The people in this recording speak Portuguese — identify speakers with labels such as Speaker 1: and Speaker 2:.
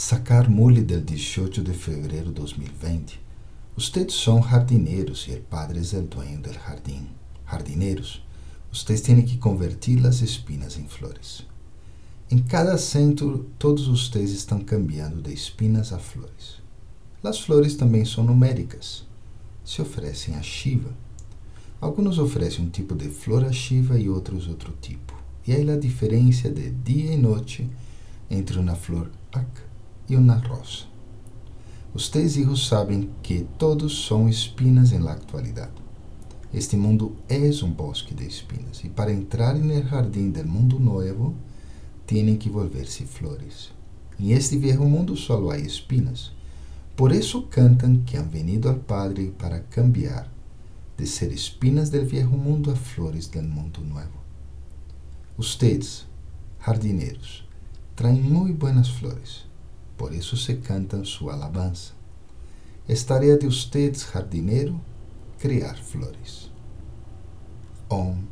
Speaker 1: Sacar mule del 18 de febrero 2020. Ustedes são jardineiros e o padre é o dueño del jardín. Jardineiros, ustedes têm que convertir as espinas em flores. Em cada centro, todos ustedes estão cambiando de espinas a flores. As flores também são numéricas. Se oferecem a Shiva. Alguns oferecem um tipo de flor a Shiva e outros outro tipo. E aí a diferença de dia e noite entre uma flor Ak e uma rosa. Os três hijos sabem que todos são espinas em la actualidade. Este mundo é um bosque de espinas e para entrar no jardim del mundo novo, têm que volver-se flores. Em este viejo mundo só há espinas. Por isso cantam que han venido al Padre para cambiar de ser espinas del viejo mundo a flores del mundo novo. Ustedes, jardineiros, traem muito buenas flores por isso se cantam sua alabança. É tarefa de ustedes, jardineiro, criar flores. Om.